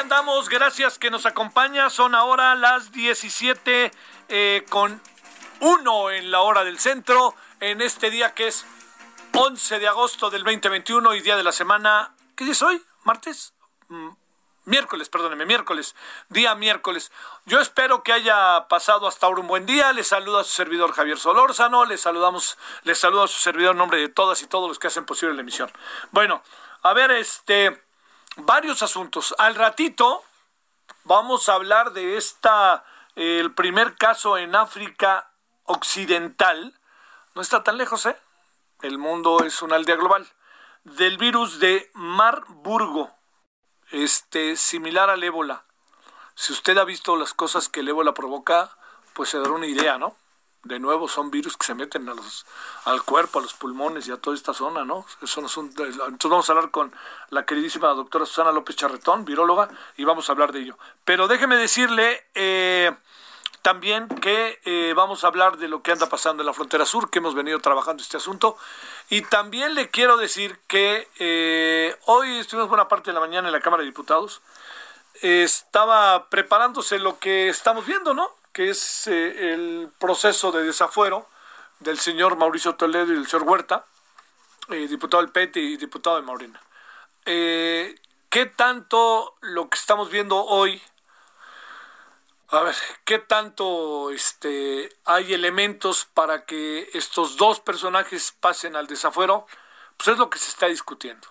Andamos, gracias que nos acompaña. Son ahora las 17 eh, con 1 en la hora del centro, en este día que es 11 de agosto del 2021 y día de la semana. ¿Qué día es hoy? ¿Martes? Mm, Miércoles, perdóneme, miércoles, día miércoles. Yo espero que haya pasado hasta ahora un buen día. Les saluda a su servidor Javier Solórzano. Les saludamos, les saludo a su servidor en nombre de todas y todos los que hacen posible la emisión. Bueno, a ver, este, varios asuntos. Al ratito vamos a hablar de esta, el primer caso en África Occidental. No está tan lejos, ¿eh? El mundo es una aldea global. Del virus de Marburgo este, similar al ébola. Si usted ha visto las cosas que el ébola provoca, pues se dará una idea, ¿no? De nuevo son virus que se meten a los, al cuerpo, a los pulmones y a toda esta zona, ¿no? Eso no son, entonces vamos a hablar con la queridísima doctora Susana López Charretón, viróloga, y vamos a hablar de ello. Pero déjeme decirle eh, también que eh, vamos a hablar de lo que anda pasando en la frontera sur, que hemos venido trabajando este asunto. Y también le quiero decir que eh, hoy estuvimos buena parte de la mañana en la Cámara de Diputados. Estaba preparándose lo que estamos viendo, ¿no? Que es eh, el proceso de desafuero del señor Mauricio Toledo y del señor Huerta, eh, diputado del PT y diputado de Morena. Eh, ¿Qué tanto lo que estamos viendo hoy a ver, ¿qué tanto este, hay elementos para que estos dos personajes pasen al desafuero? Pues es lo que se está discutiendo.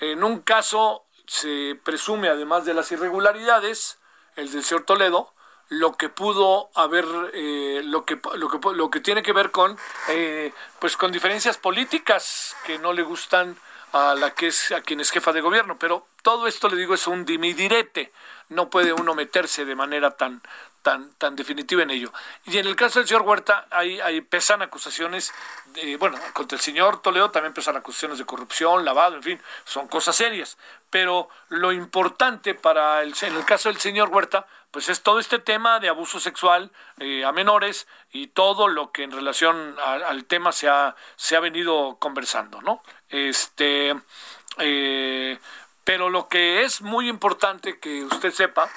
En un caso se presume, además de las irregularidades, el del señor Toledo, lo que pudo haber, eh, lo, que, lo, que, lo que tiene que ver con, eh, pues con diferencias políticas que no le gustan a la que es a quien es jefa de gobierno, pero todo esto le digo es un dimidirete no puede uno meterse de manera tan, tan, tan definitiva en ello. Y en el caso del señor Huerta, hay, hay pesan acusaciones, de, bueno, contra el señor Toledo también pesan acusaciones de corrupción, lavado, en fin, son cosas serias. Pero lo importante para el, en el caso del señor Huerta, pues es todo este tema de abuso sexual eh, a menores y todo lo que en relación al tema se ha, se ha venido conversando, ¿no? Este, eh, pero lo que es muy importante que usted sepa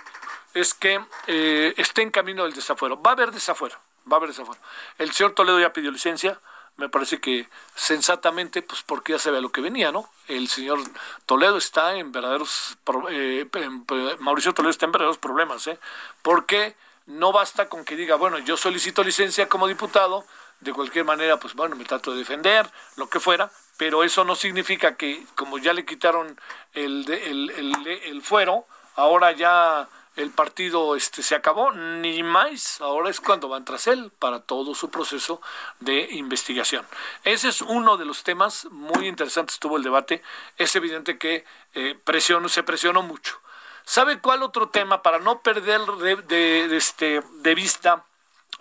es que eh, esté en camino del desafuero. Va a haber desafuero, va a haber desafuero. El señor Toledo ya pidió licencia, me parece que sensatamente, pues porque ya se ve lo que venía, ¿no? El señor Toledo está en verdaderos, eh, en, Mauricio Toledo está en verdaderos problemas, ¿eh? Porque no basta con que diga, bueno, yo solicito licencia como diputado, de cualquier manera, pues bueno, me trato de defender, lo que fuera, pero eso no significa que como ya le quitaron el, el, el, el fuero, ahora ya el partido este se acabó, ni más, ahora es cuando van tras él para todo su proceso de investigación. Ese es uno de los temas muy interesantes, tuvo el debate, es evidente que eh, se presionó mucho. ¿Sabe cuál otro tema para no perder de, este, de vista.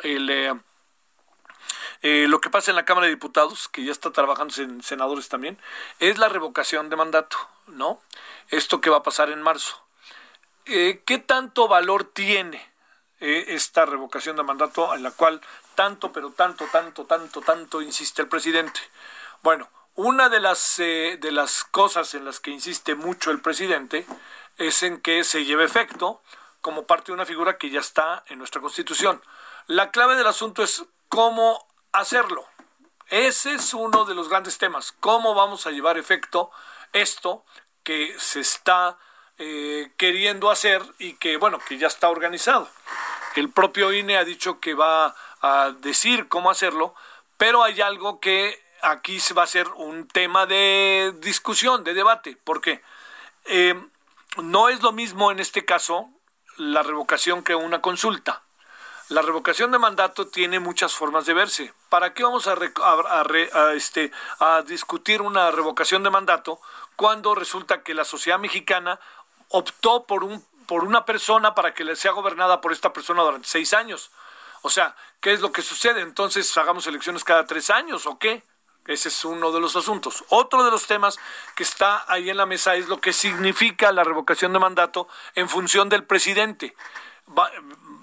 Eh, eh, lo que pasa en la Cámara de Diputados, que ya está trabajando en senadores también, es la revocación de mandato, ¿no? Esto que va a pasar en marzo. Eh, ¿Qué tanto valor tiene eh, esta revocación de mandato en la cual tanto, pero tanto, tanto, tanto, tanto insiste el presidente? Bueno, una de las, de las cosas en las que insiste mucho el presidente es en que se lleve efecto como parte de una figura que ya está en nuestra Constitución. La clave del asunto es cómo hacerlo. Ese es uno de los grandes temas. ¿Cómo vamos a llevar efecto esto que se está eh, queriendo hacer y que, bueno, que ya está organizado? El propio INE ha dicho que va a decir cómo hacerlo, pero hay algo que aquí va a ser un tema de discusión, de debate. ¿Por qué? Eh, no es lo mismo en este caso la revocación que una consulta. La revocación de mandato tiene muchas formas de verse. ¿Para qué vamos a, este, a discutir una revocación de mandato cuando resulta que la sociedad mexicana optó por, un, por una persona para que sea gobernada por esta persona durante seis años? O sea, ¿qué es lo que sucede? Entonces, ¿hagamos elecciones cada tres años o qué? Ese es uno de los asuntos. Otro de los temas que está ahí en la mesa es lo que significa la revocación de mandato en función del presidente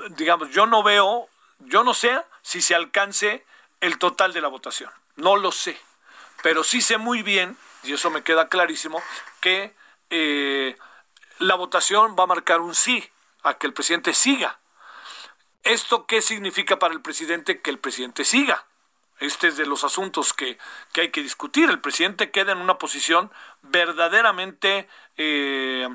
digamos, yo no veo, yo no sé si se alcance el total de la votación. No lo sé. Pero sí sé muy bien, y eso me queda clarísimo, que eh, la votación va a marcar un sí a que el presidente siga. ¿Esto qué significa para el presidente que el presidente siga? Este es de los asuntos que, que hay que discutir. El presidente queda en una posición verdaderamente, eh,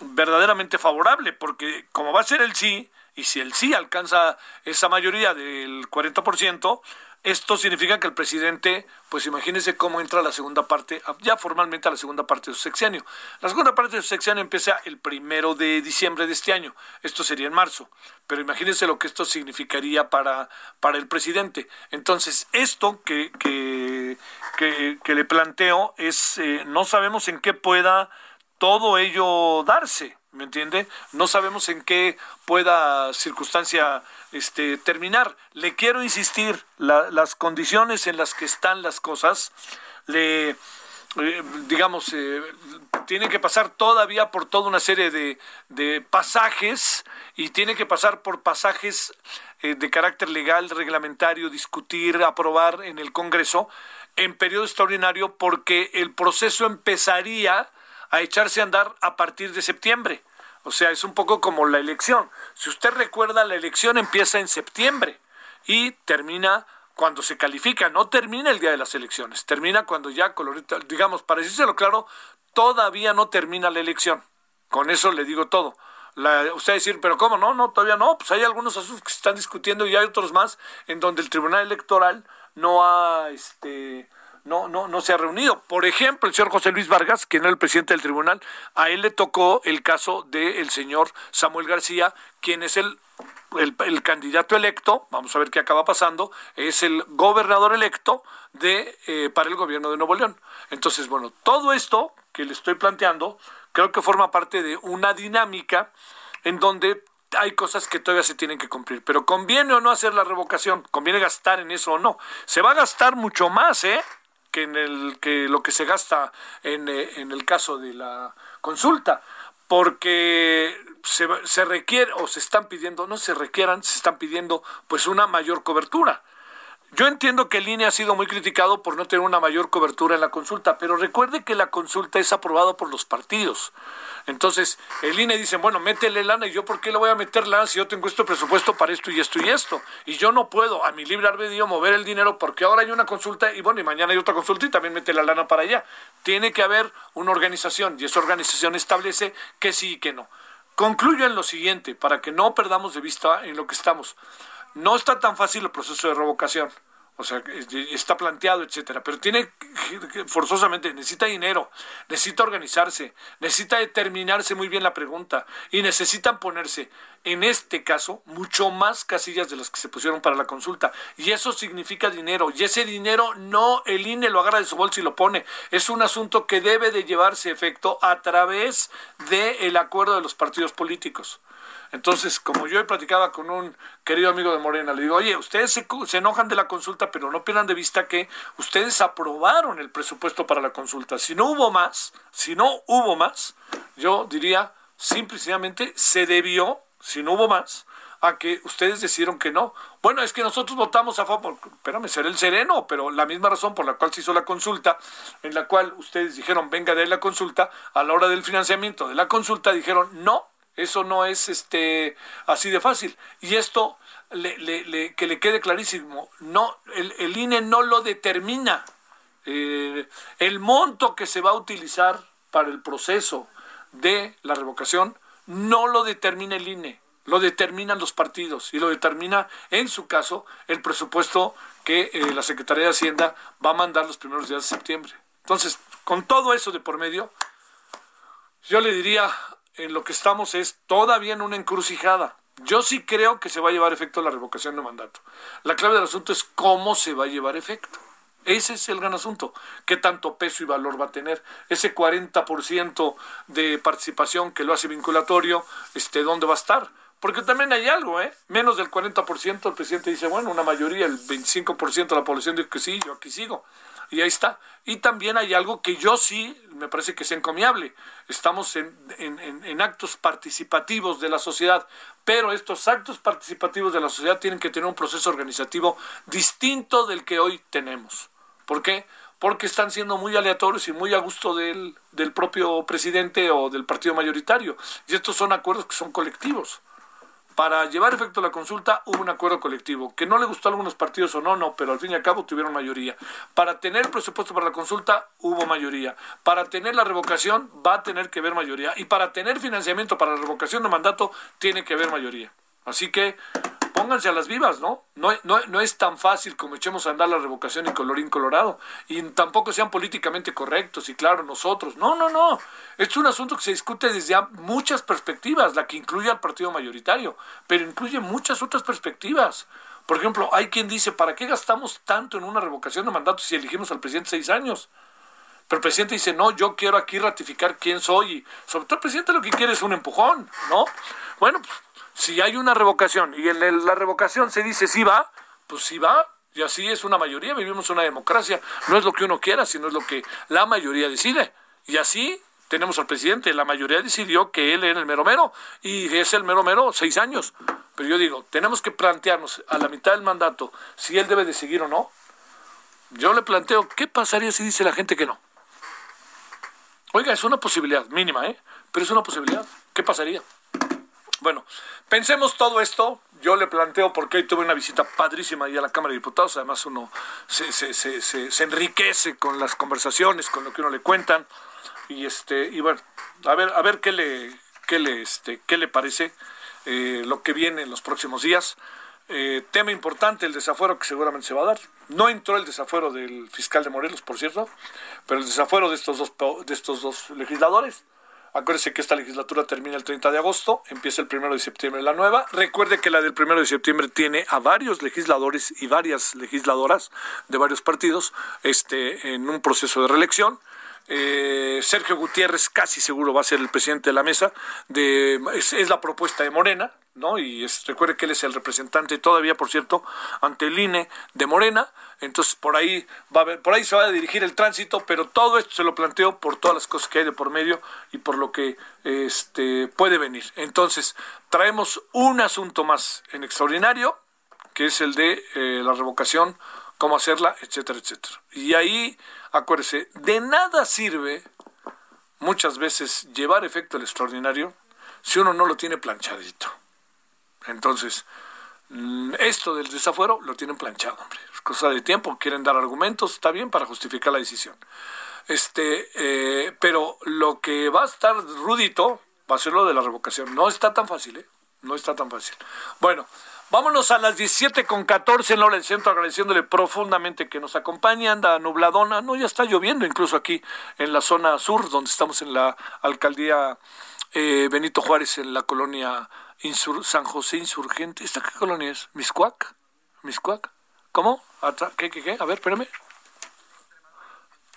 verdaderamente favorable, porque como va a ser el sí, y si el sí alcanza esa mayoría del 40%, esto significa que el presidente, pues imagínense cómo entra la segunda parte, ya formalmente a la segunda parte de su sexenio. La segunda parte de su sexenio empieza el primero de diciembre de este año. Esto sería en marzo. Pero imagínense lo que esto significaría para, para el presidente. Entonces, esto que, que, que, le planteo es, eh, no sabemos en qué pueda todo ello darse. ¿Me entiende? No sabemos en qué pueda circunstancia este, terminar. Le quiero insistir, las condiciones en las que están las cosas, le, eh, digamos, eh, tiene que pasar todavía por toda una serie de, de pasajes y tiene que pasar por pasajes eh, de carácter legal, reglamentario, discutir, aprobar en el Congreso en periodo extraordinario porque el proceso empezaría a echarse a andar a partir de septiembre. O sea, es un poco como la elección. Si usted recuerda, la elección empieza en septiembre y termina cuando se califica, no termina el día de las elecciones, termina cuando ya, digamos, para decírselo claro, todavía no termina la elección. Con eso le digo todo. La, usted decir, pero ¿cómo no? No, todavía no. Pues hay algunos asuntos que se están discutiendo y hay otros más en donde el Tribunal Electoral no ha, este, no, no, no se ha reunido. Por ejemplo, el señor José Luis Vargas, quien era el presidente del tribunal, a él le tocó el caso del señor Samuel García, quien es el, el, candidato electo, vamos a ver qué acaba pasando, es el gobernador electo de, eh, para el gobierno de Nuevo León. Entonces, bueno, todo esto que le estoy planteando, creo que forma parte de una dinámica en donde hay cosas que todavía se tienen que cumplir. Pero conviene o no hacer la revocación, conviene gastar en eso o no. Se va a gastar mucho más, ¿eh? Que en el que lo que se gasta en, eh, en el caso de la consulta porque se, se requiere o se están pidiendo no se requieran se están pidiendo pues una mayor cobertura yo entiendo que el INE ha sido muy criticado por no tener una mayor cobertura en la consulta, pero recuerde que la consulta es aprobada por los partidos. Entonces, el INE dice, bueno, métele lana, y yo por qué le voy a meter lana si yo tengo este presupuesto para esto y esto y esto. Y yo no puedo a mi libre albedrío mover el dinero porque ahora hay una consulta y bueno, y mañana hay otra consulta y también mete la lana para allá. Tiene que haber una organización y esa organización establece que sí y que no. Concluyo en lo siguiente, para que no perdamos de vista en lo que estamos. No está tan fácil el proceso de revocación. o sea, está planteado, etcétera, pero tiene forzosamente necesita dinero, necesita organizarse, necesita determinarse muy bien la pregunta y necesitan ponerse en este caso mucho más casillas de las que se pusieron para la consulta y eso significa dinero y ese dinero no el INE lo agarra de su bolsa y lo pone, es un asunto que debe de llevarse efecto a través del acuerdo de los partidos políticos. Entonces, como yo he platicado con un querido amigo de Morena, le digo, oye, ustedes se, se, enojan de la consulta, pero no pierdan de vista que ustedes aprobaron el presupuesto para la consulta. Si no hubo más, si no hubo más, yo diría, simplemente se debió, si no hubo más, a que ustedes decidieron que no. Bueno, es que nosotros votamos a favor, espérame, será el sereno, pero la misma razón por la cual se hizo la consulta, en la cual ustedes dijeron, venga de la consulta, a la hora del financiamiento de la consulta dijeron, no, eso no es este así de fácil. Y esto que le quede clarísimo, no, el, INE no lo determina. Eh, el monto que se va a utilizar para el proceso de la revocación no lo determina el INE, lo determinan los partidos y lo determina, en su caso, el presupuesto que eh, la Secretaría de Hacienda va a mandar los primeros días de septiembre. Entonces, con todo eso de por medio, yo le diría en lo que estamos es todavía en una encrucijada. Yo sí creo que se va a llevar efecto la revocación de mandato. La clave del asunto es cómo se va a llevar efecto. Ese es el gran asunto. ¿Qué tanto peso y valor va a tener? Ese 40% de participación que lo hace vinculatorio, este, ¿dónde va a estar? Porque también hay algo, ¿eh? Menos del 40% el presidente dice, bueno, una mayoría, el 25% de la población dice que sí, yo aquí sigo y ahí está. Y también hay algo que yo sí me parece que es encomiable. Estamos en, en, actos participativos de la sociedad, pero estos actos participativos de la sociedad tienen que tener un proceso organizativo distinto del que hoy tenemos. ¿Por qué? Porque están siendo muy aleatorios y muy a gusto del, del propio presidente o del partido mayoritario. Y estos son acuerdos que son colectivos para llevar efecto la consulta hubo un acuerdo colectivo, que no le gustó a algunos partidos o no, no, pero al fin y al cabo tuvieron mayoría. Para tener presupuesto para la consulta hubo mayoría. Para tener la revocación va a tener que haber mayoría. Y para tener financiamiento para la revocación de mandato tiene que haber mayoría. Así que pónganse a las vivas, ¿no? No, no, no es tan fácil como echemos a andar la revocación y colorín colorado. Y tampoco sean políticamente correctos y claro, nosotros. No, no, no. es un asunto que se discute desde muchas perspectivas, la que incluye al partido mayoritario, pero incluye muchas otras perspectivas. Por ejemplo, hay quien dice, ¿para qué gastamos tanto en una revocación de mandato si elegimos al presidente seis años? Pero el presidente dice, no, yo quiero aquí ratificar quién soy. Sobre todo el presidente lo que quiere es un empujón, ¿no? Bueno, pues si hay una revocación y en la revocación se dice sí va, pues sí va, y así es una mayoría, vivimos una democracia, no es lo que uno quiera, sino es lo que la mayoría decide. Y así tenemos al presidente, la mayoría decidió que él era el mero mero, y es el mero mero seis años. Pero yo digo, tenemos que plantearnos a la mitad del mandato si él debe de seguir o no. Yo le planteo, ¿qué pasaría si dice la gente que no? Oiga, es una posibilidad, mínima, ¿eh? Pero es una posibilidad. ¿Qué pasaría? Bueno, pensemos todo esto. Yo le planteo porque hoy tuve una visita padrísima ahí a la Cámara de Diputados. Además, uno se, se, se, se, enriquece con las conversaciones, con lo que uno le cuentan. Y este, y bueno, a ver, a ver qué le, qué le, este, qué le parece eh, lo que viene en los próximos días. Eh, tema importante, el desafuero que seguramente se va a dar. No entró el desafuero del fiscal de Morelos, por cierto, pero el desafuero de estos dos, de estos dos legisladores. Acuérdese que esta legislatura termina el 30 de agosto, empieza el 1 de septiembre la nueva. Recuerde que la del 1 de septiembre tiene a varios legisladores y varias legisladoras de varios partidos este, en un proceso de reelección. Eh, Sergio Gutiérrez casi seguro va a ser el presidente de la mesa. De, es, la propuesta de Morena, ¿no? Y recuerde que él es el representante todavía, por cierto, ante el INE de Morena. Entonces por ahí va a por ahí se va a dirigir el tránsito, pero todo esto se lo planteo por todas las cosas que hay de por medio y por lo que este puede venir. Entonces traemos un asunto más en extraordinario, que es el de eh, la revocación, cómo hacerla, etcétera, etcétera. Y ahí acuérdese, de nada sirve muchas veces llevar efecto el extraordinario si uno no lo tiene planchadito. Entonces, esto del desafuero lo tienen planchado, hombre. Es cosa de tiempo, quieren dar argumentos, está bien para justificar la decisión. Este, eh, pero lo que va a estar rudito va a ser lo de la revocación. No está tan fácil, ¿eh? No está tan fácil. Bueno, Vámonos a las 17 con 14 en del centro, agradeciéndole profundamente que nos acompañe. Anda nubladona, no, ya está lloviendo incluso aquí en la zona sur, donde estamos en la alcaldía eh, Benito Juárez, en la colonia San José Insurgente. ¿Esta qué colonia es? ¿Miscuac? ¿Miscuac? ¿Cómo? ¿Qué, qué, qué? A ver, espérame.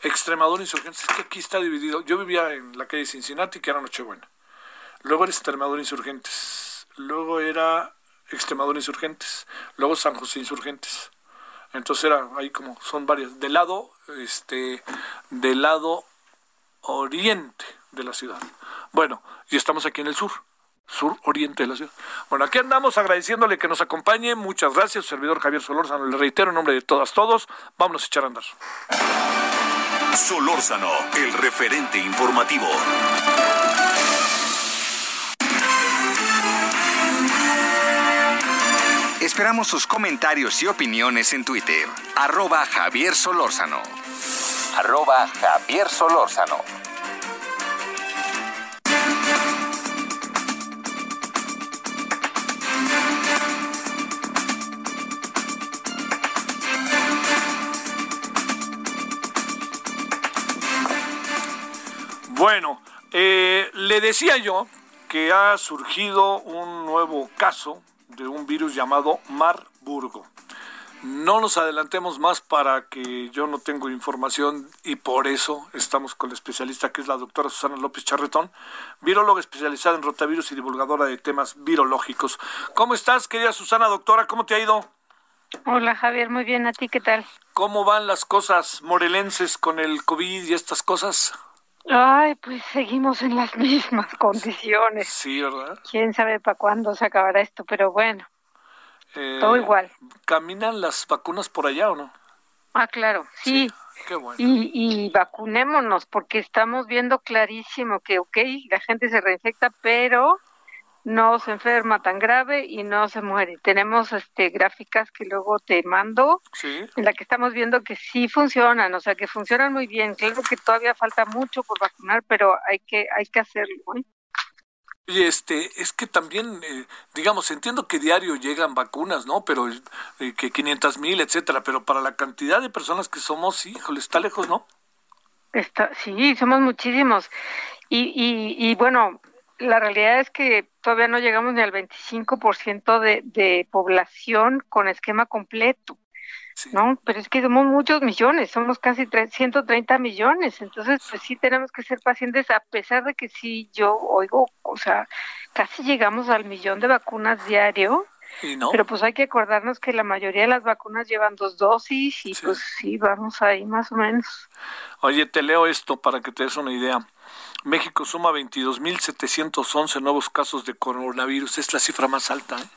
Extremadura Insurgente. Es que aquí está dividido. Yo vivía en la calle Cincinnati, que era Nochebuena. Luego era Extremadura Insurgentes. Luego era Extremadura Insurgentes. Luego San José Insurgentes. Entonces era ahí como son varias. Del lado, este, del lado oriente de la ciudad. Bueno, y estamos aquí en el sur sur oriente de la ciudad. Bueno, aquí andamos agradeciéndole que nos acompañe. Muchas gracias, servidor Javier Solórzano. Le reitero en nombre de todas, todos. Vámonos a echar a andar. Solórzano, el referente informativo. Esperamos sus comentarios y opiniones en Twitter. Arroba Javier Solórzano. Arroba Javier Solórzano. Le decía yo que ha surgido un nuevo caso de un virus llamado Marburgo. No nos adelantemos más para que yo no tengo información y por eso estamos con la especialista que es la doctora Susana López Charretón, viróloga especializada en rotavirus y divulgadora de temas virológicos. ¿Cómo estás, querida Susana, doctora? ¿Cómo te ha ido? Hola Javier, muy bien, ¿a ti qué tal? ¿Cómo van las cosas morelenses con el COVID y estas cosas? Ay, pues seguimos en las mismas condiciones. Sí, ¿verdad? Quién sabe para cuándo se acabará esto, pero bueno, eh, todo igual. ¿Caminan las vacunas por allá o no? Ah, claro, sí. qué bueno. Y, y vacunémonos, porque estamos viendo clarísimo que, ok, la gente se reinfecta, pero no se enferma tan grave y no se muere. Tenemos este gráficas que luego te mando, en la que estamos viendo que sí funcionan, o sea, que funcionan muy bien. Claro que todavía falta mucho por vacunar, pero hay que hay que hacerlo. ¿eh? Y este, es que también, eh, digamos, entiendo que diario llegan vacunas, ¿no? Pero eh, que 500 mil, etcétera, pero para la cantidad de personas que somos, híjole, está lejos, ¿no? Está, sí, somos muchísimos. Y, y, y bueno, la realidad es que todavía no llegamos ni al 25% de, de población con esquema completo. ¿no? Pero es que somos muchos millones, somos casi 130 millones, entonces pues sí tenemos que ser pacientes a pesar de que sí yo oigo, o sea, casi llegamos al millón de vacunas diario, pero pues hay que acordarnos que la mayoría de las vacunas llevan dos dosis y pues sí, vamos ahí más o menos. Oye, te leo esto para que te des una idea. México suma 22.711 nuevos casos de coronavirus. Es la cifra más alta. ¿eh?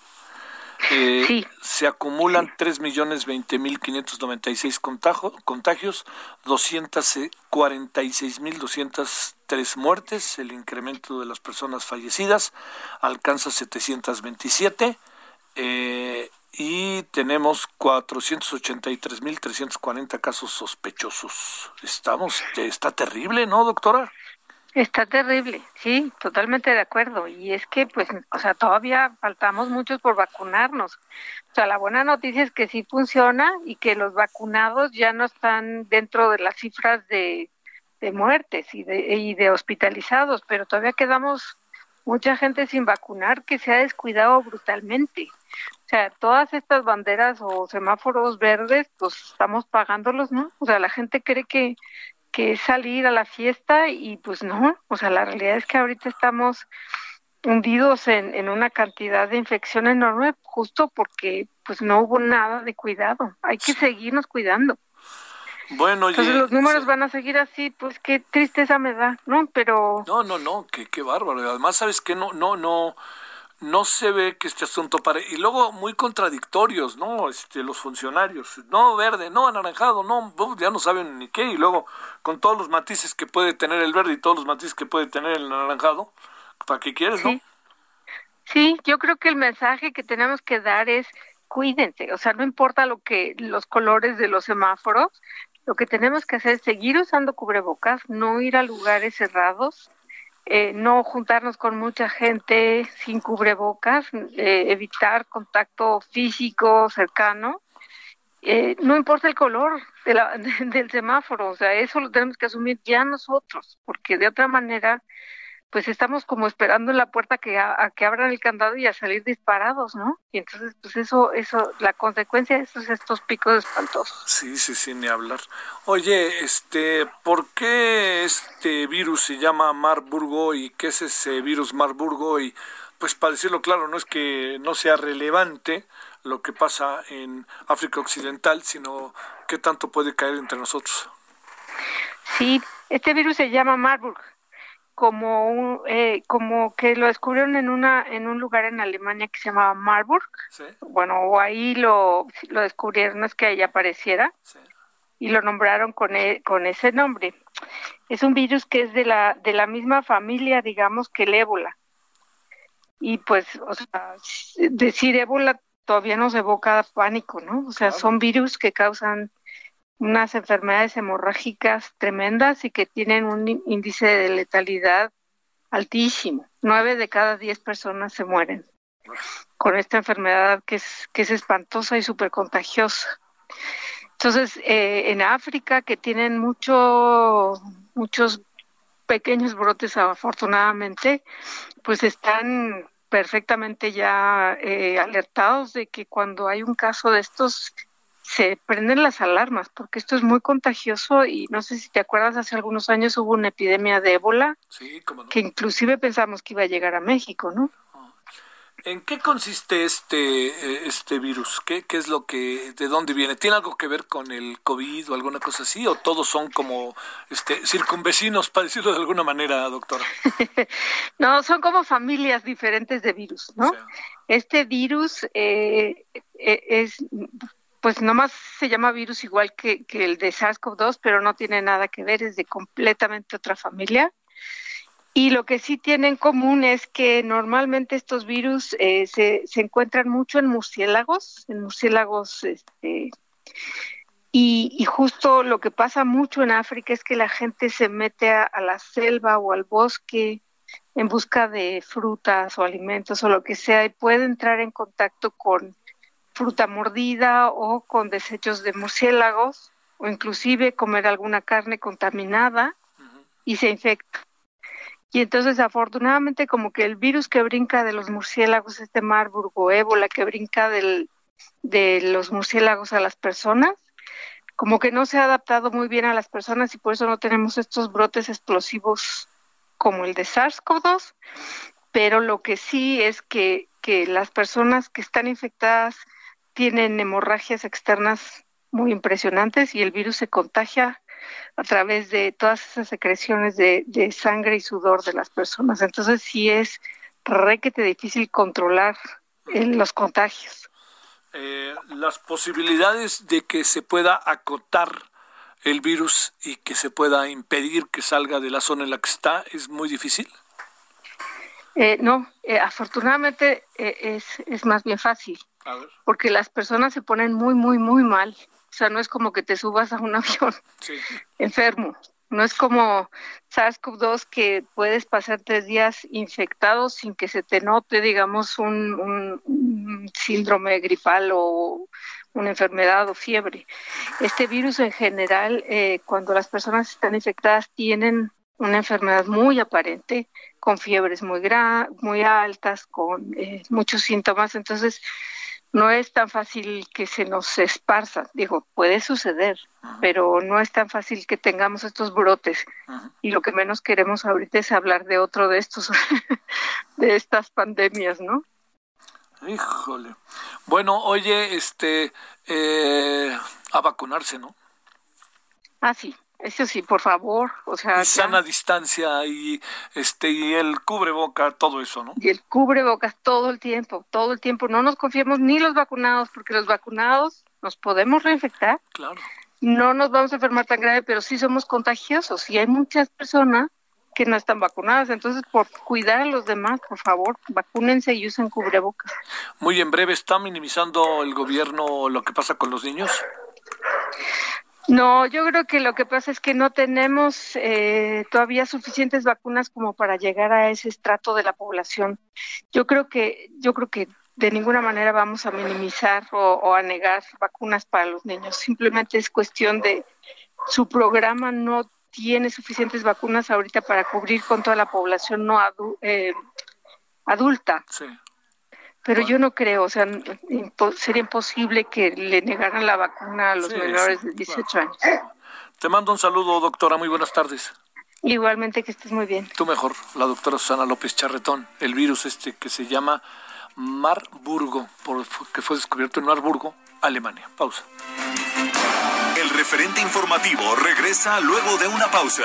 Eh, se acumulan 3.020.596 contagios, 246.203 muertes. El incremento de las personas fallecidas alcanza 727. Eh, y tenemos 483.340 casos sospechosos. Estamos, está terrible, ¿no, doctora? Está terrible, sí, totalmente de acuerdo. Y es que, pues, o sea, todavía faltamos muchos por vacunarnos. O sea, la buena noticia es que sí funciona y que los vacunados ya no están dentro de las cifras de, de muertes y de, y de hospitalizados, pero todavía quedamos mucha gente sin vacunar que se ha descuidado brutalmente. O sea, todas estas banderas o semáforos verdes, pues estamos pagándolos, ¿no? O sea, la gente cree que que es salir a la fiesta y pues no, o sea, la realidad es que ahorita estamos hundidos en, en una cantidad de infección enorme justo porque pues no hubo nada de cuidado, hay que seguirnos cuidando. Bueno, Entonces los números van a seguir así, pues qué tristeza me da, ¿no? Pero... No, no, no, qué, qué bárbaro. Además, ¿sabes que No, no, no no se ve que este asunto pare. Y luego muy contradictorios, ¿no? Este, los funcionarios. No verde, no anaranjado, no, ya no saben ni qué. Y luego con todos los matices que puede tener el verde y todos los matices que puede tener el anaranjado, ¿para qué quieres, no? Sí, yo creo que el mensaje que tenemos que dar es cuídense, o sea, no importa lo que los colores de los semáforos, lo que tenemos que hacer es seguir usando cubrebocas, no ir a lugares cerrados, eh, no juntarnos con mucha gente sin cubrebocas, eh, evitar contacto físico cercano. Eh, no importa el color de la, del semáforo, o sea, eso lo tenemos que asumir ya nosotros, porque de otra manera pues estamos como esperando en la puerta que a, que abran el candado y a salir disparados, ¿no? Y entonces, pues eso, eso, la consecuencia de estos, estos picos espantosos. Sí, sí, sí, ni hablar. Oye, este, ¿por qué este virus se llama Marburgo y qué es ese virus Marburgo? Y pues para decirlo claro, no es que no sea relevante lo que pasa en África Occidental, sino qué tanto puede caer entre nosotros. Sí, este virus se llama Marburg como un, eh, como que lo descubrieron en una en un lugar en Alemania que se llamaba Marburg. Bueno o ahí lo lo descubrieron es que ahí apareciera. Y lo nombraron con e, con ese nombre. Es un virus que es de la de la misma familia digamos que el ébola. Y pues o sea decir ébola todavía nos evoca pánico no o sea son virus que causan unas enfermedades hemorrágicas tremendas y que tienen un índice de letalidad altísimo. Nueve de cada diez personas se mueren con esta enfermedad que es, que es espantosa y súper contagiosa. Entonces, eh, en África, que tienen mucho, muchos pequeños brotes, afortunadamente, pues están perfectamente ya eh, alertados de que cuando hay un caso de estos se prenden las alarmas porque esto es muy contagioso y no sé si te acuerdas, hace algunos años hubo una epidemia de ébola que inclusive pensamos que iba a llegar a México, ¿no? ¿En qué consiste este eh, este virus? ¿Qué, ¿Qué es lo que, de dónde viene? ¿Tiene algo que ver con el COVID o alguna cosa así? ¿O todos son como este circunvecinos, para decirlo de alguna manera, doctora? no, son como familias diferentes de virus, ¿no? Este virus eh, eh, es pues nomás se llama virus igual que, el de SARS-CoV-2, pero no tiene nada que ver, es de completamente otra familia. Y lo que sí tiene en común es que normalmente estos virus eh, se, se, encuentran mucho en murciélagos, en murciélagos, este, y, justo lo que pasa mucho en África es que la gente se mete a la selva o al bosque en busca de frutas o alimentos o lo que sea y puede entrar en contacto con fruta mordida o con desechos de murciélagos o inclusive comer alguna carne contaminada y se infecta. Y entonces afortunadamente como que el virus que brinca de los murciélagos, este Marburg o ébola que brinca del, de los murciélagos a las personas, como que no se ha adaptado muy bien a las personas y por eso no tenemos estos brotes explosivos como el de SARS-CoV-2, pero lo que sí es que, que las personas que están infectadas tienen hemorragias externas muy impresionantes y el virus se contagia a través de todas esas secreciones de, sangre y sudor de las personas. Entonces sí es requete difícil controlar los contagios. Eh, las posibilidades de que se pueda acotar el virus y que se pueda impedir que salga de la zona en la que está es muy difícil. Eh, no, eh, afortunadamente es, es más bien fácil porque las personas se ponen muy, muy, muy mal. O sea, no es como que te subas a un avión enfermo. No es como SARS-CoV-2 que puedes pasar tres días infectado sin que se te note, digamos, un, síndrome gripal o una enfermedad o fiebre. Este virus en general, eh, cuando las personas están infectadas, tienen una enfermedad muy aparente, con fiebres muy, muy altas, con eh, muchos síntomas. Entonces, no es tan fácil que se nos esparza. Digo, puede suceder, pero no es tan fácil que tengamos estos brotes. Y lo que menos queremos ahorita es hablar de otro de estos, de estas pandemias, ¿no? Híjole. Bueno, oye, este, eh, a vacunarse, ¿no? Ah, sí. Eso sí, por favor, o sea, y sana distancia y este y el cubreboca, todo eso, ¿no? Y el cubrebocas todo el tiempo, todo el tiempo. No nos confiemos ni los vacunados, porque los vacunados nos podemos reinfectar. Claro. No nos vamos a enfermar tan grave, pero sí somos contagiosos y hay muchas personas que no están vacunadas. Entonces, por cuidar a los demás, por favor, vacúnense y usen cubrebocas. Muy en breve, ¿está minimizando el gobierno lo que pasa con los niños? No, yo creo que lo que pasa es que no tenemos eh, todavía suficientes vacunas como para llegar a ese estrato de la población. Yo creo que, yo creo que de ninguna manera vamos a minimizar o, a negar vacunas para los niños. Simplemente es cuestión de su programa no tiene suficientes vacunas ahorita para cubrir con toda la población no eh, adulta. Sí. Pero yo no creo, o sea, sería imposible que le negaran la vacuna a los menores de 18 años. Te mando un saludo, doctora. Muy buenas tardes. Igualmente que estés muy bien. Tú mejor, la doctora Susana López Charretón. El virus este que se llama Marburgo, que fue descubierto en Marburgo, Alemania. Pausa. El referente informativo regresa luego de una pausa.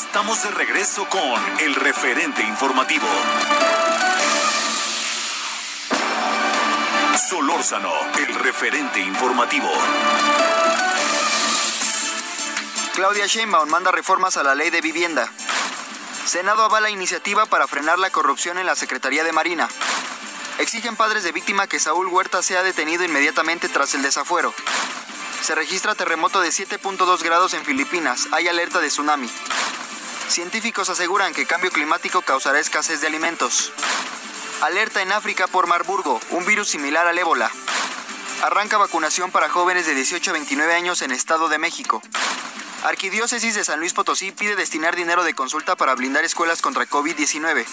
Estamos de regreso con el referente informativo. Solórzano, el referente informativo. Claudia Sheinbaum manda reformas a la ley de vivienda. Senado avala iniciativa para frenar la corrupción en la Secretaría de Marina. Exigen padres de víctima que Saúl Huerta sea detenido inmediatamente tras el desafuero. Se registra terremoto de 7.2 grados en Filipinas. Hay alerta de tsunami. Científicos aseguran que cambio climático causará escasez de alimentos. Alerta en África por Marburgo, un virus similar al ébola. Arranca vacunación para jóvenes de 18 a 29 años en Estado de México. Arquidiócesis de San Luis Potosí pide destinar dinero de consulta para blindar escuelas contra COVID-19.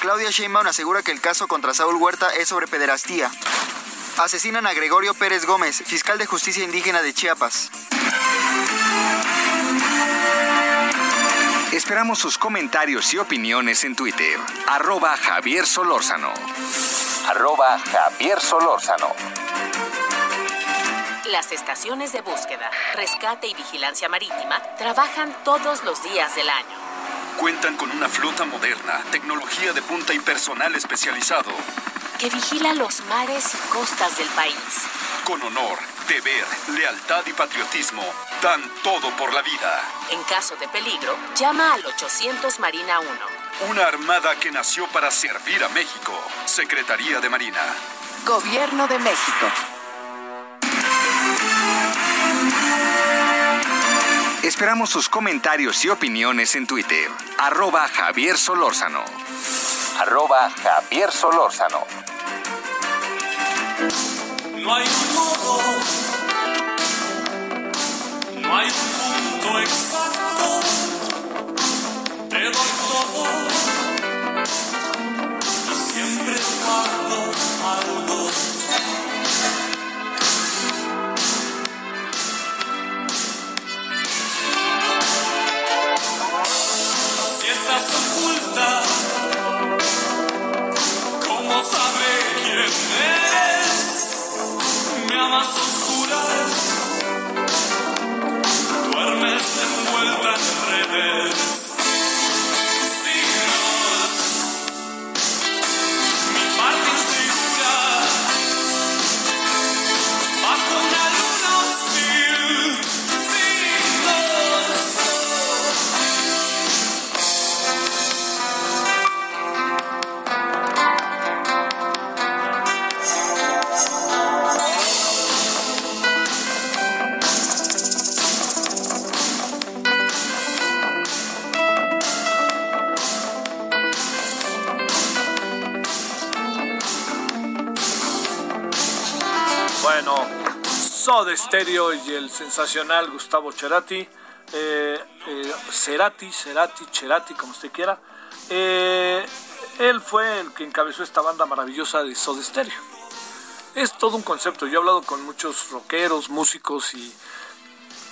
Claudia Sheinbaum asegura que el caso contra Saúl Huerta es sobre pederastía. Asesinan a Gregorio Pérez Gómez, fiscal de justicia indígena de Chiapas. Esperamos sus comentarios y opiniones en Twitter. Arroba Javier Solórzano. Arroba Javier Solórzano. Las estaciones de búsqueda, rescate y vigilancia marítima trabajan todos los días del año Cuentan con una flota moderna, tecnología de punta y personal especializado. Que vigila los mares y costas del país. Con honor, deber, lealtad y patriotismo, dan todo por la vida. En caso de peligro, llama al 800 Marina 1. Una armada que nació para servir a México. Secretaría de Marina. Gobierno de México. Esperamos sus comentarios y opiniones en Twitter. Arroba Javier Solórzano. Arroba Javier Solórzano. No hay un modo, no hay un punto exacto. Te doy todo y siempre guardo algo. oculta. ¿Cómo sabe envuelta en redes. De Stereo y el sensacional Gustavo Cerati, eh, eh, Cerati, Cerati, Cerati, como usted quiera. Eh, él fue el que encabezó esta banda maravillosa de Soda Stereo. Es todo un concepto. Yo he hablado con muchos rockeros, músicos y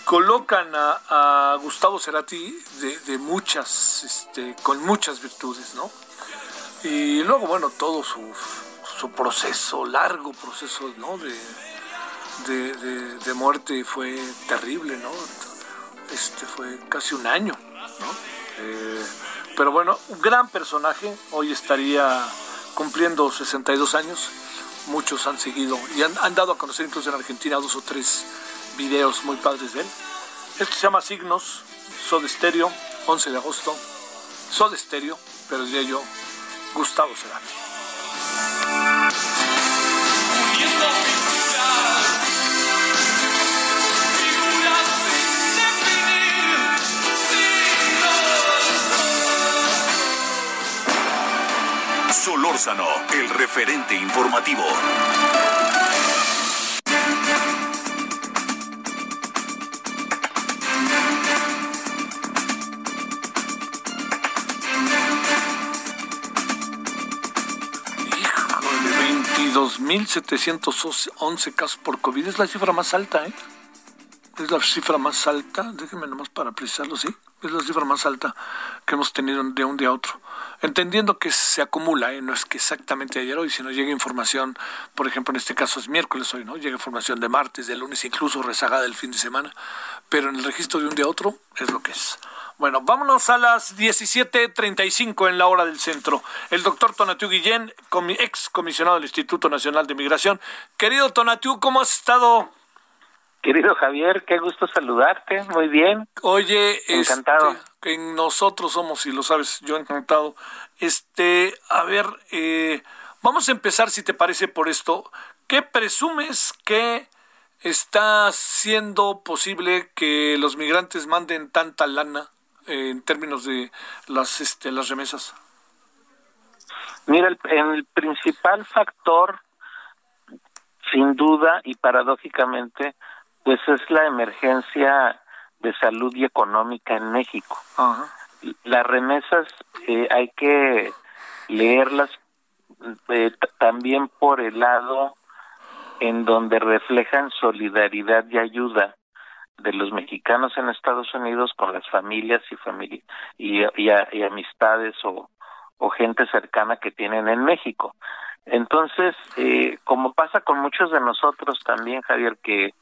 colocan a, Gustavo Cerati de, muchas, este, con muchas virtudes, ¿no? Y luego, bueno, todo su, proceso, largo proceso, ¿no? De, muerte fue terrible, ¿no? este fue casi un año, eh, pero bueno, un gran personaje, hoy estaría cumpliendo 62 años, muchos han seguido y han, dado a conocer incluso en Argentina dos o tres videos muy padres de él. Esto se llama Signos, Soda Stereo, 11 de agosto, Soda Stereo, pero diría yo, Gustavo Cerati. Solórzano, el referente informativo. Híjole, 22.711 casos por COVID. Es la cifra más alta, ¿eh? Es la cifra más alta. Déjenme nomás para precisarlo, ¿sí? Es la cifra más alta que hemos tenido de un día a otro entendiendo que se acumula, ¿eh? no es que exactamente ayer hoy, sino llega información, por ejemplo, en este caso es miércoles hoy, ¿no? Llega información de martes, de lunes, incluso rezagada del fin de semana, pero en el registro de un día a otro es lo que es. Bueno, vámonos a las 17.35 en la hora del centro. El doctor Tonatiu Guillén, ex comisionado del Instituto Nacional de Migración. Querido Tonatiu, ¿cómo has estado? Querido Javier, qué gusto saludarte, muy bien. Oye, encantado. Este, nosotros somos, y lo sabes, yo encantado. Este, a ver, eh, vamos a empezar, si te parece, por esto. ¿Qué presumes que está siendo posible que los migrantes manden tanta lana eh, en términos de las, este, las remesas? Mira, el, el principal factor, sin duda y paradójicamente, pues es la emergencia de salud y económica en México. Las remesas eh, hay que leerlas eh, también por el lado en donde reflejan solidaridad y ayuda de los mexicanos en Estados Unidos con las familias y familia y, y, amistades o, o gente cercana que tienen en México. Entonces, eh, como pasa con muchos de nosotros también, Javier, que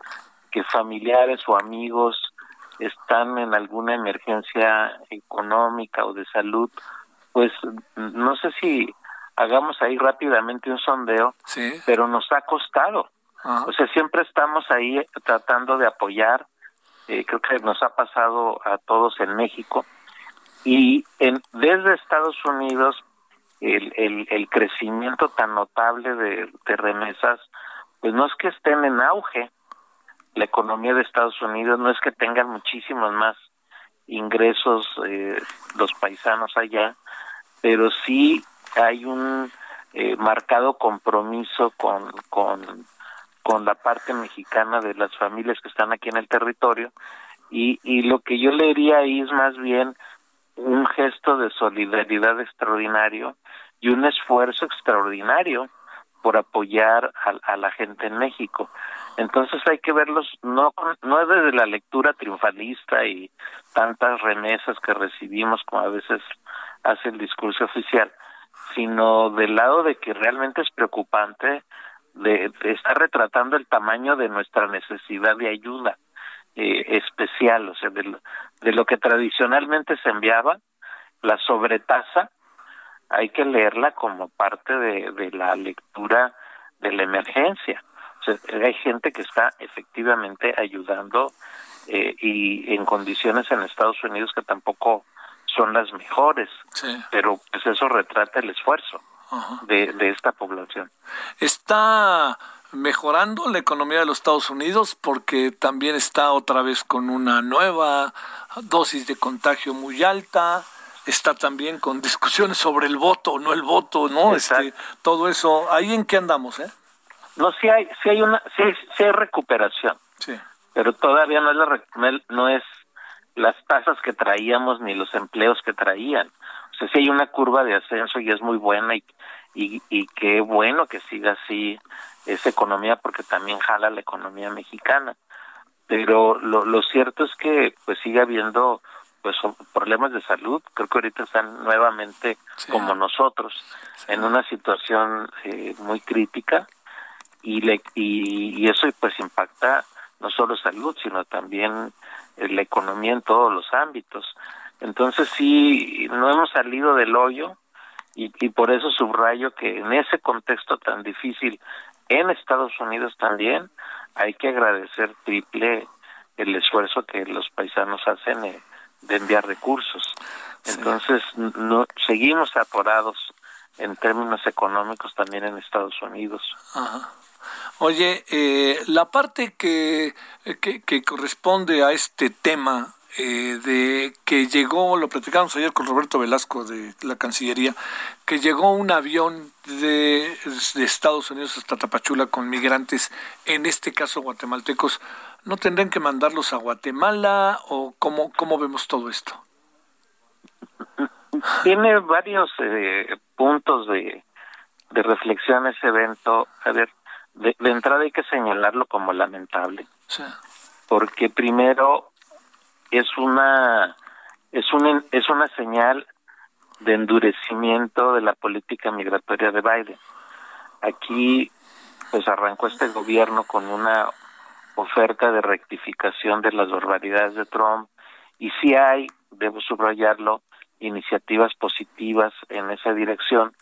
que familiares o amigos están en alguna emergencia económica o de salud, pues no sé si hagamos ahí rápidamente un sondeo, pero nos ha costado. O sea, siempre estamos ahí tratando de apoyar, eh, creo que nos ha pasado a todos en México, y en, desde Estados Unidos el, el, el crecimiento tan notable de, de remesas, pues no es que estén en auge, la economía de Estados Unidos no es que tengan muchísimos más ingresos eh, los paisanos allá, pero sí hay un eh, marcado compromiso con, con, la parte mexicana de las familias que están aquí en el territorio y, y lo que yo leería ahí es más bien un gesto de solidaridad extraordinario y un esfuerzo extraordinario por apoyar a la gente en México. Entonces hay que verlos no no desde la lectura triunfalista y tantas remesas que recibimos como a veces hace el discurso oficial, sino del lado de que realmente es preocupante de, estar retratando el tamaño de nuestra necesidad de ayuda eh, especial, o sea, de lo, de lo que tradicionalmente se enviaba, la sobretasa, hay que leerla como parte de la lectura de la emergencia hay gente que está efectivamente ayudando eh, y en condiciones en Estados Unidos que tampoco son las mejores, pero pues eso retrata el esfuerzo de, de esta población. Está mejorando la economía de los Estados Unidos porque también está otra vez con una nueva dosis de contagio muy alta, está también con discusiones sobre el voto no el voto, ¿no? Este, todo eso, ahí en qué andamos, ¿eh? No, sí hay, sí hay una, sí, hay recuperación. Sí. Pero todavía no es la, no es las tasas que traíamos ni los empleos que traían. O sea, sí hay una curva de ascenso y es muy buena y, y, y qué bueno que siga así esa economía porque también jala la economía mexicana. Pero lo, lo cierto es que pues sigue habiendo pues problemas de salud. Creo que ahorita están nuevamente como nosotros en una situación eh, muy crítica y, le, y, eso pues impacta no solo salud, sino también la economía en todos los ámbitos. Entonces sí, no hemos salido del hoyo y, y por eso subrayo que en ese contexto tan difícil en Estados Unidos también hay que agradecer triple el esfuerzo que los paisanos hacen de enviar recursos. Entonces, no seguimos atorados en términos económicos también en Estados Unidos. Oye, eh, la parte que, que, corresponde a este tema eh, de que llegó, lo platicamos ayer con Roberto Velasco de la Cancillería, que llegó un avión de, de Estados Unidos hasta Tapachula con migrantes, en este caso guatemaltecos, ¿no tendrán que mandarlos a Guatemala o cómo, cómo vemos todo esto? Tiene varios eh, puntos de, de reflexión ese evento. A ver, de, entrada hay que señalarlo como lamentable. Porque primero es una es una es una señal de endurecimiento de la política migratoria de Biden. Aquí pues arrancó este gobierno con una oferta de rectificación de las barbaridades de Trump y si hay, debo subrayarlo, iniciativas positivas en esa dirección,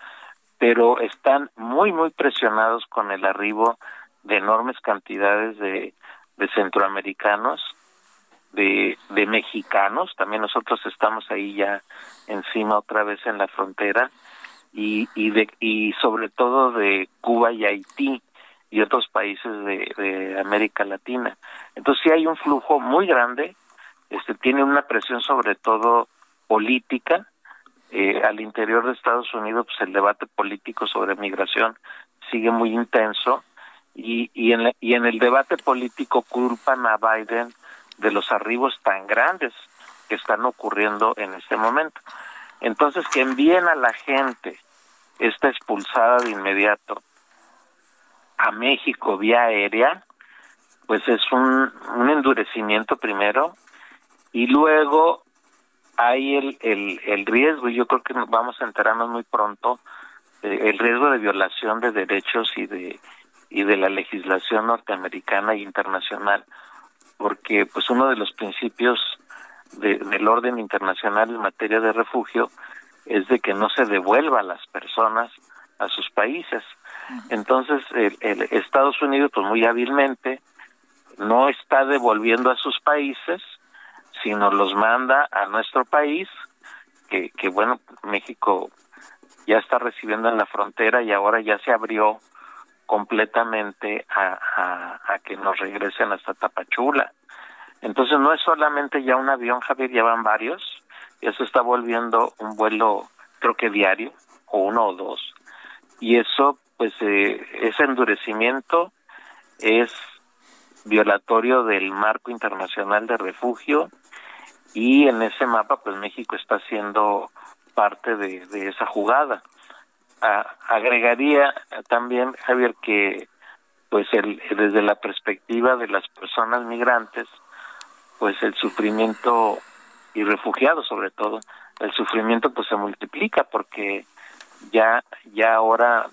pero están muy, muy presionados con el arribo de enormes cantidades de, de centroamericanos, de, de mexicanos, también nosotros estamos ahí ya encima otra vez en la frontera, y, y, de, y sobre todo de Cuba y Haití y otros países de, de América Latina. Entonces sí hay un flujo muy grande, este tiene una presión sobre todo política. Eh, al interior de Estados Unidos, pues el debate político sobre migración sigue muy intenso y, y, en, y en el debate político culpan a Biden de los arribos tan grandes que están ocurriendo en este momento. Entonces, que envíen a la gente esta expulsada de inmediato a México vía aérea, pues es un, un endurecimiento primero y luego hay el, el, el riesgo, y yo creo que vamos a enterarnos muy pronto, el riesgo de violación de derechos y de y de la legislación norteamericana e internacional, porque pues uno de los principios del orden internacional en materia de refugio es de que no se devuelva a las personas a sus países. Entonces, el, el Estados Unidos, pues muy hábilmente, no está devolviendo a sus países, sino los manda a nuestro país, que, bueno, México ya está recibiendo en la frontera y ahora ya se abrió completamente a, a, que nos regresen hasta Tapachula. Entonces no es solamente ya un avión, Javier, ya van varios, se está volviendo un vuelo, creo que diario, o uno o dos. Y eso, pues, eh, ese endurecimiento es violatorio del marco internacional de refugio y en ese mapa pues México está siendo parte de, de esa jugada. agregaría también, Javier, que pues el, desde la perspectiva de las personas migrantes, pues el sufrimiento y refugiados sobre todo, el sufrimiento pues se multiplica porque ya ya ahora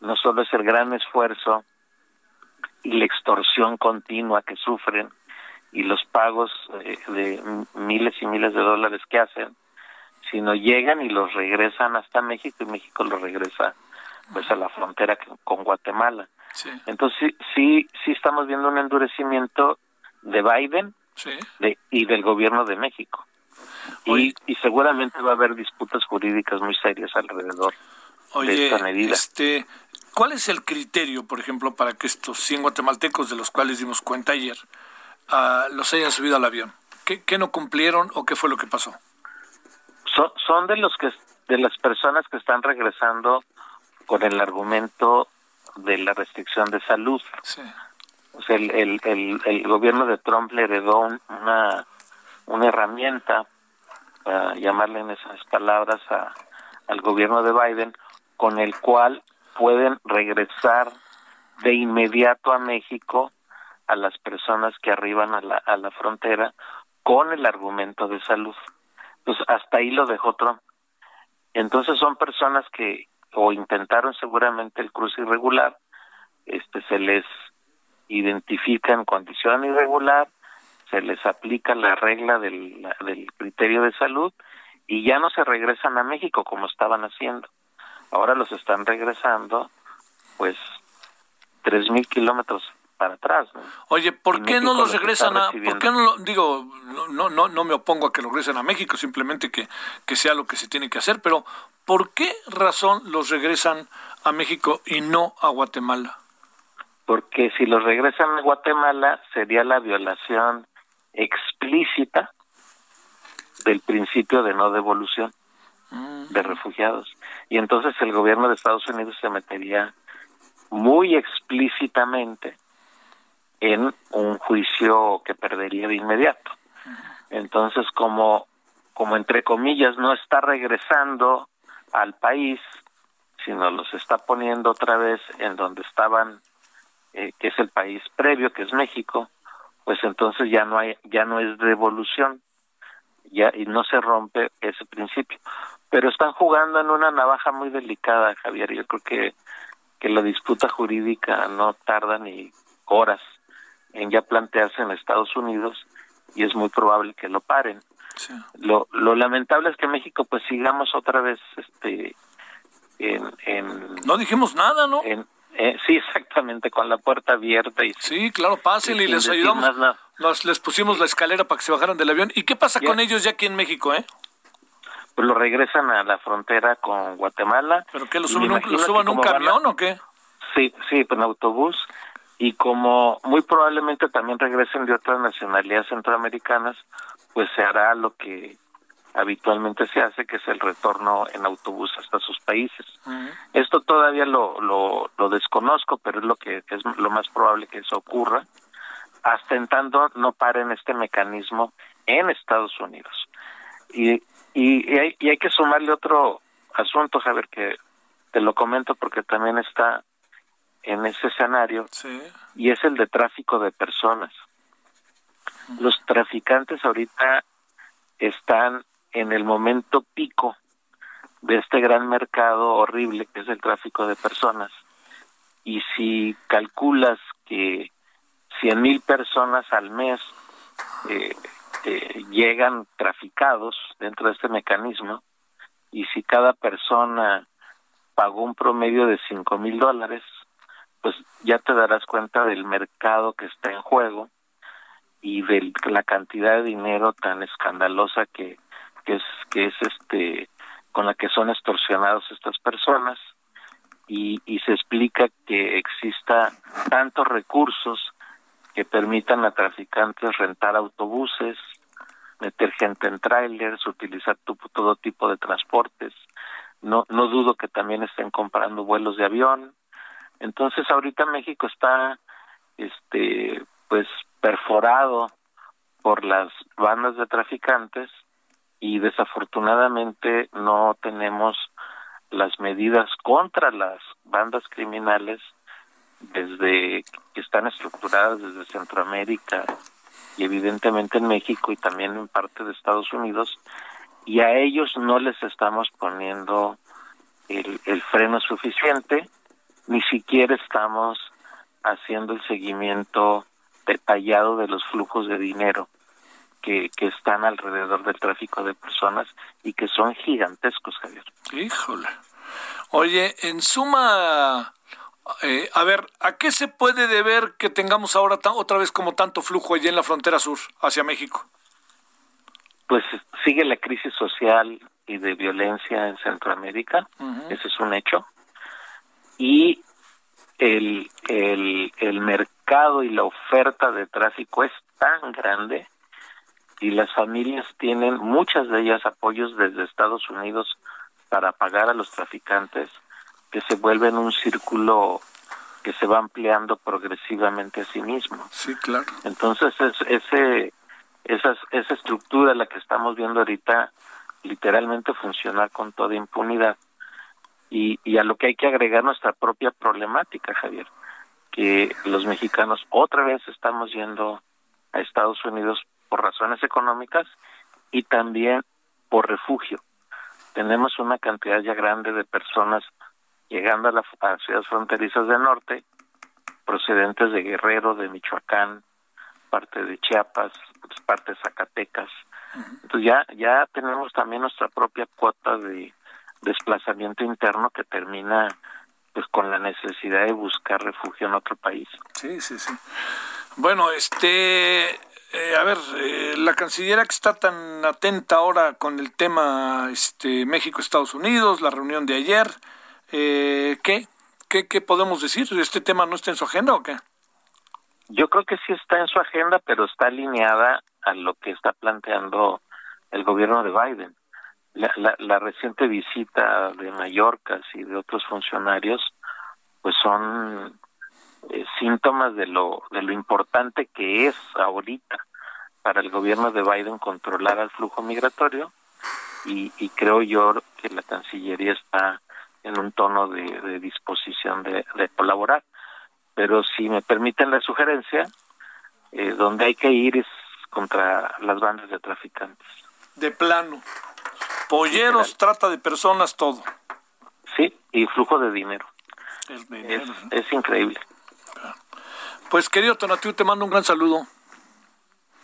no solo es el gran esfuerzo y la extorsión continua que sufren y los pagos eh, de miles y miles de dólares que hacen, sino llegan y los regresan hasta México y México los regresa pues a la frontera con Guatemala. Entonces sí, sí estamos viendo un endurecimiento de Biden de, y del gobierno de México. Y, y, seguramente va a haber disputas jurídicas muy serias alrededor de esta medida. Este, ¿Cuál es el criterio, por ejemplo, para que estos 100 guatemaltecos de los cuales dimos cuenta ayer los hayan subido al avión? ¿Qué, ¿Qué, no cumplieron o qué fue lo que pasó? Son, son de los que de las personas que están regresando con el argumento de la restricción de salud. O sea, el, el, el, el, gobierno de Trump le heredó una, una herramienta, para llamarle en esas palabras, a, al gobierno de Biden, con el cual pueden regresar de inmediato a México a las personas que arriban a la, a la frontera con el argumento de salud. Pues hasta ahí lo dejó Trump. Entonces son personas que o intentaron seguramente el cruce irregular, este se les identifica en condición irregular, se les aplica la regla del, del criterio de salud y ya no se regresan a México como estaban haciendo. Ahora los están regresando, pues, tres mil kilómetros para atrás. ¿no? Oye, ¿por qué no los regresan a, por qué no lo, digo, no, no, no me opongo a que lo regresen a México, simplemente que, que sea lo que se tiene que hacer, pero ¿por qué razón los regresan a México y no a Guatemala? Porque si los regresan a Guatemala sería la violación explícita del principio de no devolución de refugiados. Y entonces el gobierno de Estados Unidos se metería muy explícitamente en un juicio que perdería de inmediato. Entonces, como, como entre comillas no está regresando al país, sino los está poniendo otra vez en donde estaban, eh, que es el país previo, que es México, pues entonces ya no hay, ya no es devolución, ya y no se rompe ese principio. Pero están jugando en una navaja muy delicada, Javier. Yo creo que que la disputa jurídica no tarda ni horas en ya plantearse en Estados Unidos y es muy probable que lo paren. Lo, lo lamentable es que México pues sigamos otra vez este en, no dijimos nada, ¿no? En, eh, sí, exactamente, con la puerta abierta. y Sí, claro, pasen y, les ayudamos. Nos, les pusimos la escalera para que se bajaran del avión. ¿Y qué pasa con ellos ya aquí en México, eh? Pues lo regresan a la frontera con Guatemala. ¿Pero qué, lo suben, un, lo suban un camión o qué? Sí, sí, en autobús y como muy probablemente también regresen de otras nacionalidades centroamericanas, pues se hará lo que habitualmente se hace, que es el retorno en autobús hasta sus países. Esto todavía lo, lo, lo, desconozco, pero es lo que es lo más probable que eso ocurra, hasta en tanto no paren este mecanismo en Estados Unidos. Y, y, y, hay, y hay que sumarle otro asunto, Javier, que te lo comento porque también está en ese escenario y es el de tráfico de personas. Los traficantes ahorita están en el momento pico de este gran mercado horrible que es el tráfico de personas. Y si calculas que cien mil personas al mes eh, eh, llegan traficados dentro de este mecanismo, y si cada persona pagó un promedio de cinco mil dólares, pues ya te darás cuenta del mercado que está en juego y de la cantidad de dinero tan escandalosa que, que es que es este con la que son extorsionados estas personas y, se explica que exista tantos recursos que permitan a traficantes rentar autobuses, meter gente en trailers, utilizar todo tipo de transportes. No, no dudo que también estén comprando vuelos de avión, entonces ahorita México está este pues perforado por las bandas de traficantes y desafortunadamente no tenemos las medidas contra las bandas criminales desde que están estructuradas desde Centroamérica y evidentemente en México y también en parte de Estados Unidos y a ellos no les estamos poniendo el, el freno suficiente ni siquiera estamos haciendo el seguimiento detallado de los flujos de dinero que, que están alrededor del tráfico de personas y que son gigantescos, Javier. Híjole. Oye, en suma, eh, a ver, ¿a qué se puede deber que tengamos ahora otra vez como tanto flujo allí en la frontera sur hacia México? Pues sigue la crisis social y de violencia en Centroamérica, ese es un hecho y el, el, el mercado y la oferta de tráfico es tan grande y las familias tienen muchas de ellas apoyos desde Estados Unidos para pagar a los traficantes que se vuelven un círculo que se va ampliando progresivamente a sí mismo. Sí, claro. Entonces es, ese esa, esa estructura la que estamos viendo ahorita literalmente funcionar con toda impunidad y, y a lo que hay que agregar nuestra propia problemática, Javier, que los mexicanos otra vez estamos yendo a Estados Unidos por razones económicas y también por refugio. Tenemos una cantidad ya grande de personas llegando a las ciudades fronterizas del norte, procedentes de Guerrero, de Michoacán, parte de Chiapas, pues, parte de Zacatecas. Entonces ya, ya tenemos también nuestra propia cuota de desplazamiento interno que termina pues con la necesidad de buscar refugio en otro país. Sí, sí, sí. Bueno, este, eh, a ver, eh, la cancillera que está tan atenta ahora con el tema este, México-Estados Unidos, la reunión de ayer, eh, ¿qué? ¿qué? ¿Qué podemos decir? ¿Este tema no está en su agenda o qué? Yo creo que sí está en su agenda, pero está alineada a lo que está planteando el gobierno de Biden. La, la, la reciente visita de Mallorca y de otros funcionarios, pues son eh, síntomas de lo de lo importante que es ahorita para el gobierno de Biden controlar el flujo migratorio y, y creo yo que la Cancillería está en un tono de, de disposición de, de, colaborar. Pero si me permiten la sugerencia, eh, donde hay que ir es contra las bandas de traficantes. De plano. Polleros, trata de personas, todo. Sí, y flujo de dinero. El dinero. Es, es increíble. Pues querido Tonatiu, te mando un gran saludo.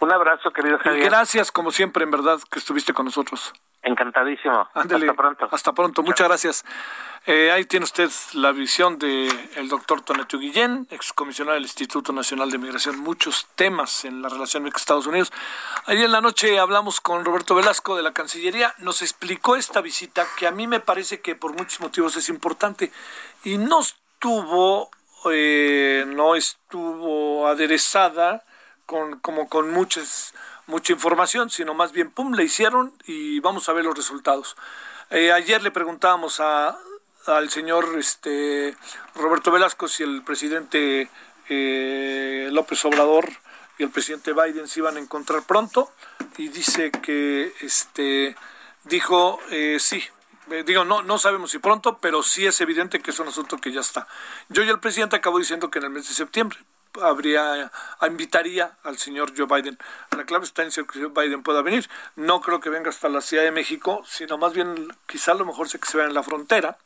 Un abrazo, querido Javier. Y gracias, como siempre, en verdad, que estuviste con nosotros. Encantadísimo. Ándale, hasta pronto. Hasta pronto, muchas gracias. Eh, ahí tiene usted la visión del el doctor Tonatiu Guillén, excomisionado del Instituto Nacional de Migración, muchos temas en la relación con Estados Unidos. Ayer en la noche hablamos con Roberto Velasco de la Cancillería, nos explicó esta visita que a mí me parece que por muchos motivos es importante y no estuvo eh, no estuvo aderezada con, como con muchas, mucha información, sino más bien, pum, le hicieron y vamos a ver los resultados. Eh, ayer le preguntábamos a, al señor este, Roberto Velasco si el presidente eh, López Obrador y el presidente Biden se iban a encontrar pronto y dice que este dijo eh, sí, digo, no, no sabemos si pronto, pero sí es evidente que es un asunto que ya está. Yo y el presidente acabó diciendo que en el mes de septiembre habría invitaría al señor Joe Biden. La clave está en si señor Biden pueda venir. No creo que venga hasta la Ciudad de México, sino más bien quizá lo mejor sé que se vea en la frontera,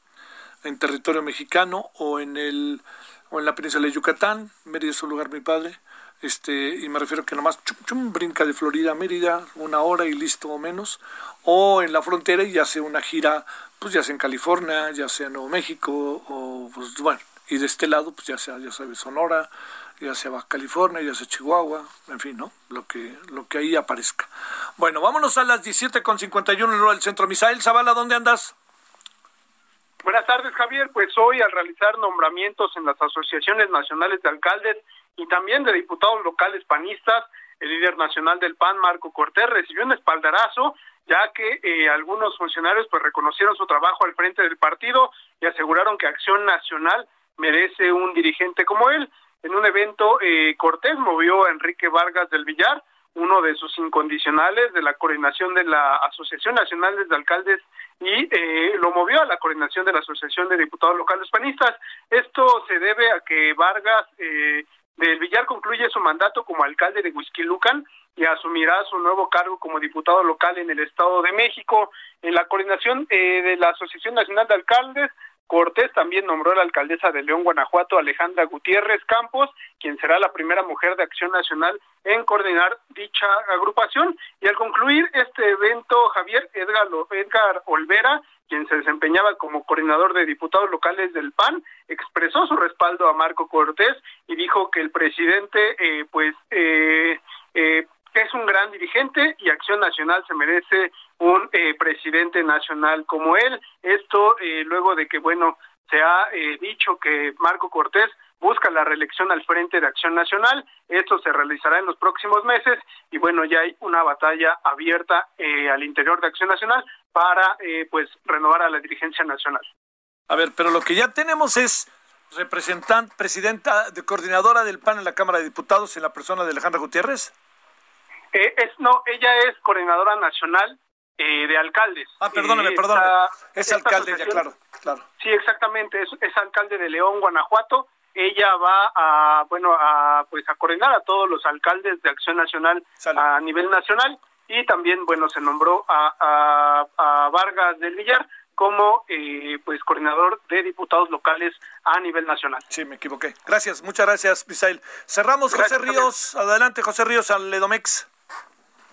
en territorio mexicano o en el o en la península de Yucatán. Mérida es un lugar mi padre. Este, y me refiero que nomás chum, chum, brinca de Florida a Mérida, una hora y listo o menos, o en la frontera y hace una gira, pues ya sea en California, ya sea en Nuevo México, o pues bueno, y de este lado, pues ya sea, ya sabe, Sonora, ya sea Baja California, ya sea Chihuahua, en fin, ¿no? Lo que, lo que ahí aparezca. Bueno, vámonos a las 17.51 en el del centro. Misael Zavala, ¿dónde andas? Buenas tardes, Javier. Pues hoy, al realizar nombramientos en las asociaciones nacionales de alcaldes y también de diputados locales panistas, el líder nacional del PAN, Marco Cortés, recibió un espaldarazo, ya que eh, algunos funcionarios pues reconocieron su trabajo al frente del partido y aseguraron que Acción Nacional merece un dirigente como él. En un evento, eh, Cortés movió a Enrique Vargas del Villar, uno de sus incondicionales de la coordinación de la Asociación Nacional de Alcaldes y eh, lo movió a la coordinación de la Asociación de Diputados Locales Panistas. Esto se debe a que Vargas eh, del Villar concluye su mandato como alcalde de Huizquilucan y asumirá su nuevo cargo como diputado local en el Estado de México. En la coordinación eh, de la Asociación Nacional de Alcaldes Cortés también nombró a la alcaldesa de León, Guanajuato, Alejandra Gutiérrez Campos, quien será la primera mujer de Acción Nacional en coordinar dicha agrupación. Y al concluir este evento, Javier Edgar, Olvera, quien se desempeñaba como coordinador de diputados locales del PAN, expresó su respaldo a Marco Cortés y dijo que el presidente, eh, pues, eh, eh, es un gran dirigente y Acción Nacional se merece un eh, presidente nacional como él. Esto eh, luego de que, bueno, se ha eh, dicho que Marco Cortés busca la reelección al frente de Acción Nacional. Esto se realizará en los próximos meses y bueno, ya hay una batalla abierta al interior de Acción Nacional para pues renovar a la dirigencia nacional. A ver, pero lo que ya tenemos es representante, presidenta de coordinadora del PAN en la Cámara de Diputados en la persona de Alejandra Gutiérrez. Eh, es, no, ella es coordinadora nacional eh, de alcaldes. Ah, perdóname, Eh, perdóname. esta- Es alcalde, ya, claro, claro. Sí, exactamente, es, es alcalde de León, Guanajuato. Ella va a, bueno, a, pues a coordinar a todos los alcaldes de Acción Nacional a nivel nacional y también, bueno, se nombró a, a, a Vargas del Villar como eh, pues coordinador de diputados locales a nivel nacional. Sí, me equivoqué. Gracias, muchas gracias, Misael. Cerramos, José Ríos. Adelante, José Ríos, al Ledomex.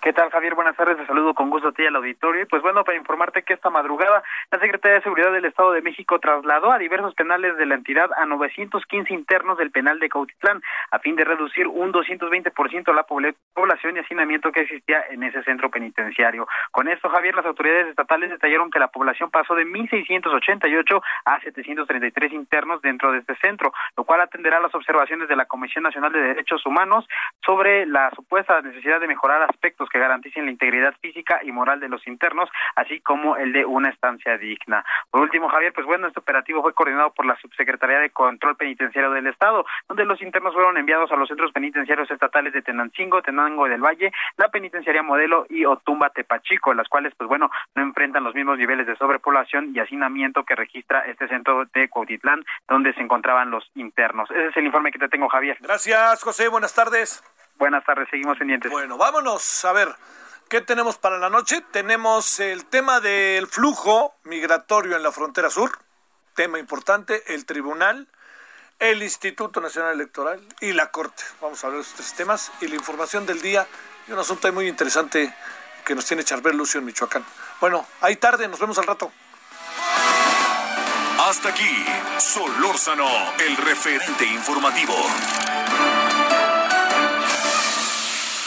¿Qué tal, Javier? Buenas tardes. Te saludo con gusto a ti al auditorio. Y pues bueno, para informarte que esta madrugada la Secretaría de Seguridad del Estado de México trasladó a diversos penales de la entidad a 915 internos del penal de Cautitlán a fin de reducir un 220% la población y hacinamiento que existía en ese centro penitenciario. Con esto, Javier, las autoridades estatales detallaron que la población pasó de 1.688 a 733 internos dentro de este centro, lo cual atenderá las observaciones de la Comisión Nacional de Derechos Humanos sobre la supuesta necesidad de mejorar aspectos que garanticen la integridad física y moral de los internos, así como el de una estancia digna. Por último, Javier, pues bueno, este operativo fue coordinado por la Subsecretaría de Control Penitenciario del Estado, donde los internos fueron enviados a los centros penitenciarios estatales de Tenancingo, Tenango del Valle, la Penitenciaria Modelo y Otumba Tepachico, las cuales, pues bueno, no enfrentan los mismos niveles de sobrepoblación y hacinamiento que registra este centro de Cuautitlán, donde se encontraban los internos. Ese es el informe que te tengo, Javier. Gracias, José. Buenas tardes. Buenas tardes, seguimos pendientes. Bueno, vámonos a ver. ¿Qué tenemos para la noche? Tenemos el tema del flujo migratorio en la frontera sur, tema importante, el tribunal, el Instituto Nacional Electoral y la Corte. Vamos a ver estos tres temas y la información del día y un asunto muy interesante que nos tiene Charbel Lucio en Michoacán. Bueno, ahí tarde, nos vemos al rato. Hasta aquí, Solórzano, el referente informativo.